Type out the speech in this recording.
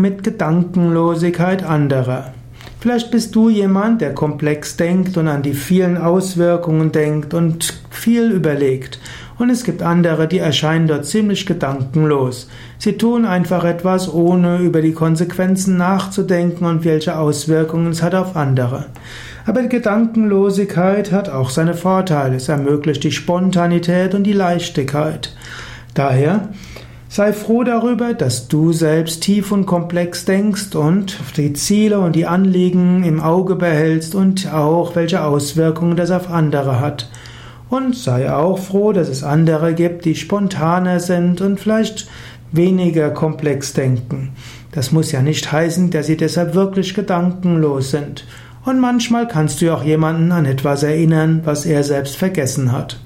mit Gedankenlosigkeit anderer. Vielleicht bist du jemand, der komplex denkt und an die vielen Auswirkungen denkt und viel überlegt. Und es gibt andere, die erscheinen dort ziemlich gedankenlos. Sie tun einfach etwas, ohne über die Konsequenzen nachzudenken und welche Auswirkungen es hat auf andere. Aber die Gedankenlosigkeit hat auch seine Vorteile. Es ermöglicht die Spontanität und die Leichtigkeit. Daher Sei froh darüber, dass du selbst tief und komplex denkst und die Ziele und die Anliegen im Auge behältst und auch welche Auswirkungen das auf andere hat. Und sei auch froh, dass es andere gibt, die spontaner sind und vielleicht weniger komplex denken. Das muss ja nicht heißen, dass sie deshalb wirklich gedankenlos sind. Und manchmal kannst du auch jemanden an etwas erinnern, was er selbst vergessen hat.